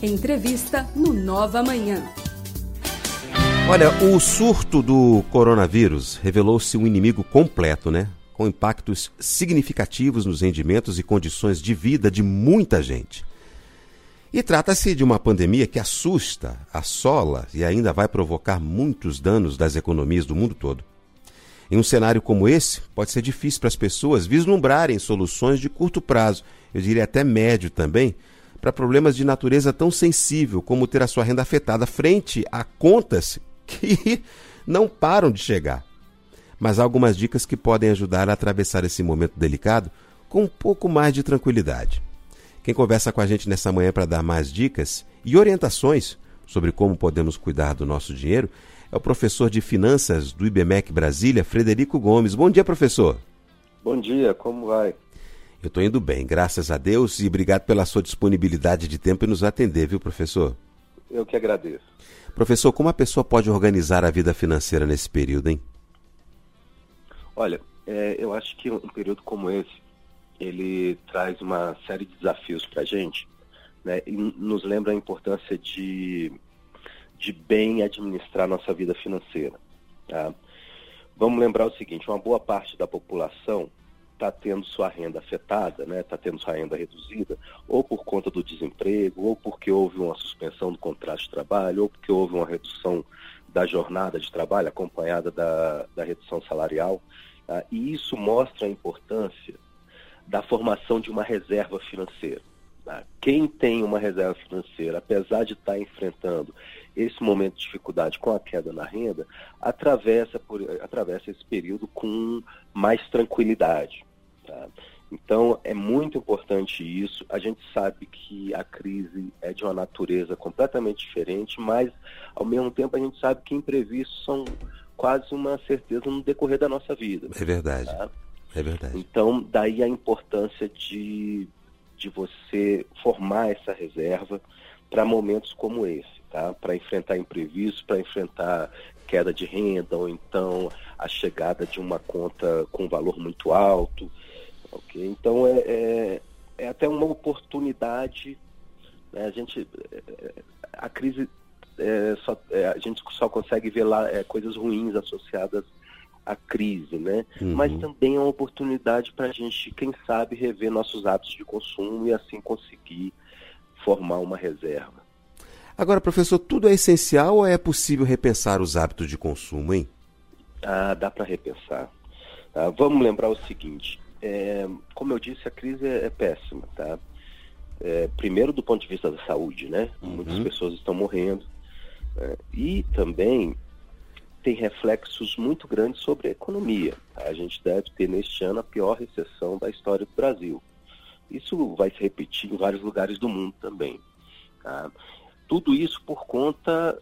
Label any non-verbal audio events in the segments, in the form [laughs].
Entrevista no Nova Manhã. Olha, o surto do coronavírus revelou-se um inimigo completo, né? Com impactos significativos nos rendimentos e condições de vida de muita gente. E trata-se de uma pandemia que assusta, assola e ainda vai provocar muitos danos das economias do mundo todo. Em um cenário como esse, pode ser difícil para as pessoas vislumbrarem soluções de curto prazo, eu diria até médio também, para problemas de natureza tão sensível como ter a sua renda afetada frente a contas que [laughs] não param de chegar. Mas há algumas dicas que podem ajudar a atravessar esse momento delicado com um pouco mais de tranquilidade. Quem conversa com a gente nessa manhã para dar mais dicas e orientações sobre como podemos cuidar do nosso dinheiro é o professor de finanças do IBMEC Brasília, Frederico Gomes. Bom dia, professor. Bom dia, como vai? Eu estou indo bem, graças a Deus, e obrigado pela sua disponibilidade de tempo e nos atender, viu, professor? Eu que agradeço. Professor, como a pessoa pode organizar a vida financeira nesse período, hein? Olha, é, eu acho que um período como esse, ele traz uma série de desafios para a gente, né? E nos lembra a importância de, de bem administrar nossa vida financeira. Tá? Vamos lembrar o seguinte, uma boa parte da população está tendo sua renda afetada, está né, tá tendo sua renda reduzida, ou por conta do desemprego, ou porque houve uma suspensão do contrato de trabalho, ou porque houve uma redução da jornada de trabalho acompanhada da, da redução salarial. Tá? E isso mostra a importância da formação de uma reserva financeira. Tá? Quem tem uma reserva financeira, apesar de estar tá enfrentando esse momento de dificuldade com a queda na renda, atravessa, por, atravessa esse período com mais tranquilidade. Tá? Então, é muito importante isso. A gente sabe que a crise é de uma natureza completamente diferente, mas, ao mesmo tempo, a gente sabe que imprevistos são quase uma certeza no decorrer da nossa vida. É verdade. Tá? É verdade. Então, daí a importância de, de você formar essa reserva para momentos como esse, tá? Para enfrentar imprevistos, para enfrentar queda de renda ou então a chegada de uma conta com valor muito alto. Ok? Então é, é, é até uma oportunidade. Né? A gente é, a crise é, só, é, a gente só consegue ver lá é, coisas ruins associadas à crise, né? Uhum. Mas também é uma oportunidade para a gente, quem sabe, rever nossos hábitos de consumo e assim conseguir formar uma reserva. Agora, professor, tudo é essencial ou é possível repensar os hábitos de consumo, hein? Ah, dá para repensar. Ah, vamos lembrar o seguinte: é, como eu disse, a crise é, é péssima, tá? É, primeiro do ponto de vista da saúde, né? Uhum. Muitas pessoas estão morrendo. É, e também tem reflexos muito grandes sobre a economia. A gente deve ter neste ano a pior recessão da história do Brasil. Isso vai se repetir em vários lugares do mundo também. Tá? Tudo isso por conta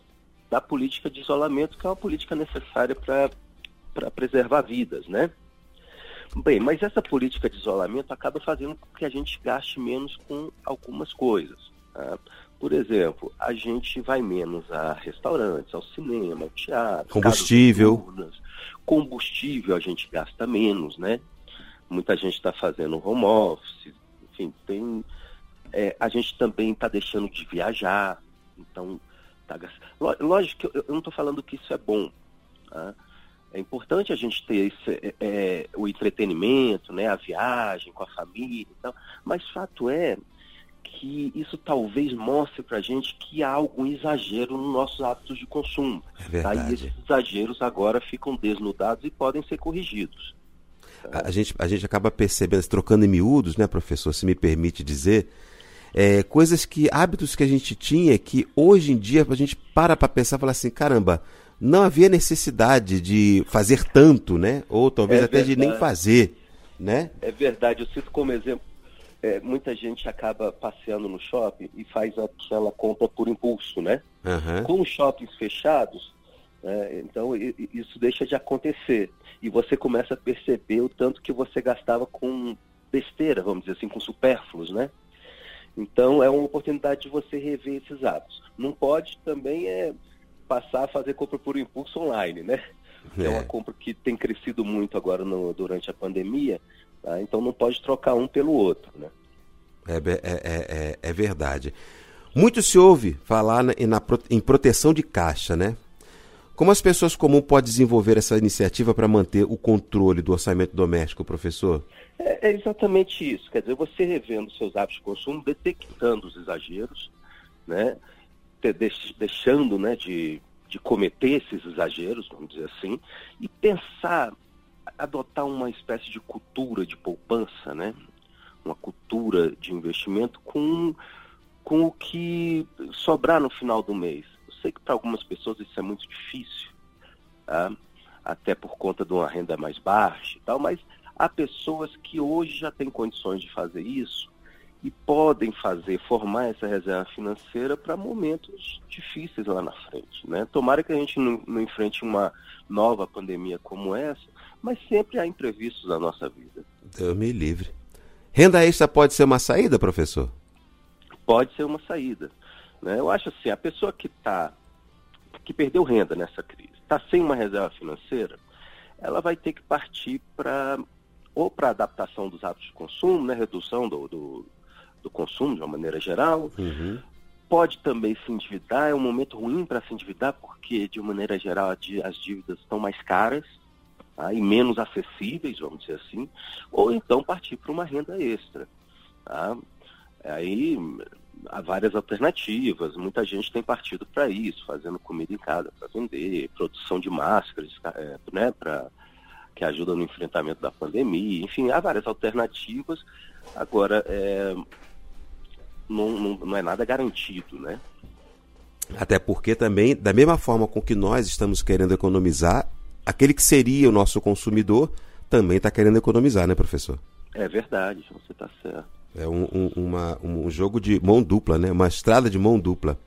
da política de isolamento, que é uma política necessária para preservar vidas, né? Bem, mas essa política de isolamento acaba fazendo com que a gente gaste menos com algumas coisas. Tá? Por exemplo, a gente vai menos a restaurantes, ao cinema, ao teatro. Combustível. Combustível a gente gasta menos, né? Muita gente está fazendo home office, enfim, tem. É, a gente também está deixando de viajar, então tá gastando. Lógico que eu, eu não estou falando que isso é bom. Tá? É importante a gente ter esse, é, é, o entretenimento, né, a viagem com a família e tal, mas fato é que isso talvez mostre para a gente que há algum exagero nos nossos hábitos de consumo. É verdade. Tá? E esses exageros agora ficam desnudados e podem ser corrigidos. Tá? A, gente, a gente acaba percebendo, trocando em miúdos, né, professor, se me permite dizer, é, coisas que, hábitos que a gente tinha, que hoje em dia a gente para para pensar e fala assim, caramba, não havia necessidade de fazer tanto, né? Ou talvez é até verdade. de nem fazer, né? É verdade. Eu cito como exemplo, é, muita gente acaba passeando no shopping e faz aquela compra por impulso, né? Uhum. Com os shoppings fechados, é, então isso deixa de acontecer. E você começa a perceber o tanto que você gastava com besteira, vamos dizer assim, com supérfluos, né? Então é uma oportunidade de você rever esses hábitos. Não pode também é passar a fazer compra por impulso online, né? É. é uma compra que tem crescido muito agora no, durante a pandemia, tá? então não pode trocar um pelo outro, né? É, é, é, é, é verdade. Muito se ouve falar na, na, em proteção de caixa, né? Como as pessoas comuns podem desenvolver essa iniciativa para manter o controle do orçamento doméstico, professor? É, é, exatamente isso. Quer dizer, você revendo seus hábitos de consumo, detectando os exageros, né? Deixando né, de, de cometer esses exageros, vamos dizer assim, e pensar, adotar uma espécie de cultura de poupança, né? uma cultura de investimento com, com o que sobrar no final do mês sei que para algumas pessoas isso é muito difícil, tá? até por conta de uma renda mais baixa e tal, mas há pessoas que hoje já têm condições de fazer isso e podem fazer, formar essa reserva financeira para momentos difíceis lá na frente. Né? Tomara que a gente não, não enfrente uma nova pandemia como essa, mas sempre há imprevistos na nossa vida. Deus me livre. Renda extra pode ser uma saída, professor? Pode ser uma saída. Né? Eu acho assim, a pessoa que está que perdeu renda nessa crise, está sem uma reserva financeira, ela vai ter que partir para ou para adaptação dos hábitos de consumo, né, redução do, do, do consumo de uma maneira geral. Uhum. Pode também se endividar, é um momento ruim para se endividar, porque de uma maneira geral as dívidas estão mais caras tá, e menos acessíveis, vamos dizer assim, ou então partir para uma renda extra. Tá? Aí há várias alternativas, muita gente tem partido para isso, fazendo comida em casa para vender, produção de máscaras, é, né, para que ajuda no enfrentamento da pandemia, enfim, há várias alternativas. Agora, é, não, não, não é nada garantido, né? Até porque também, da mesma forma com que nós estamos querendo economizar, aquele que seria o nosso consumidor também está querendo economizar, né, professor? É verdade, você está certo. É um, um, uma, um jogo de mão dupla, né? Uma estrada de mão dupla.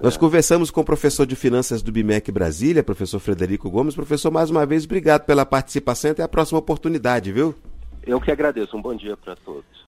Nós é. conversamos com o professor de Finanças do BIMEC Brasília, professor Frederico Gomes. Professor, mais uma vez, obrigado pela participação e até a próxima oportunidade, viu? Eu que agradeço. Um bom dia para todos.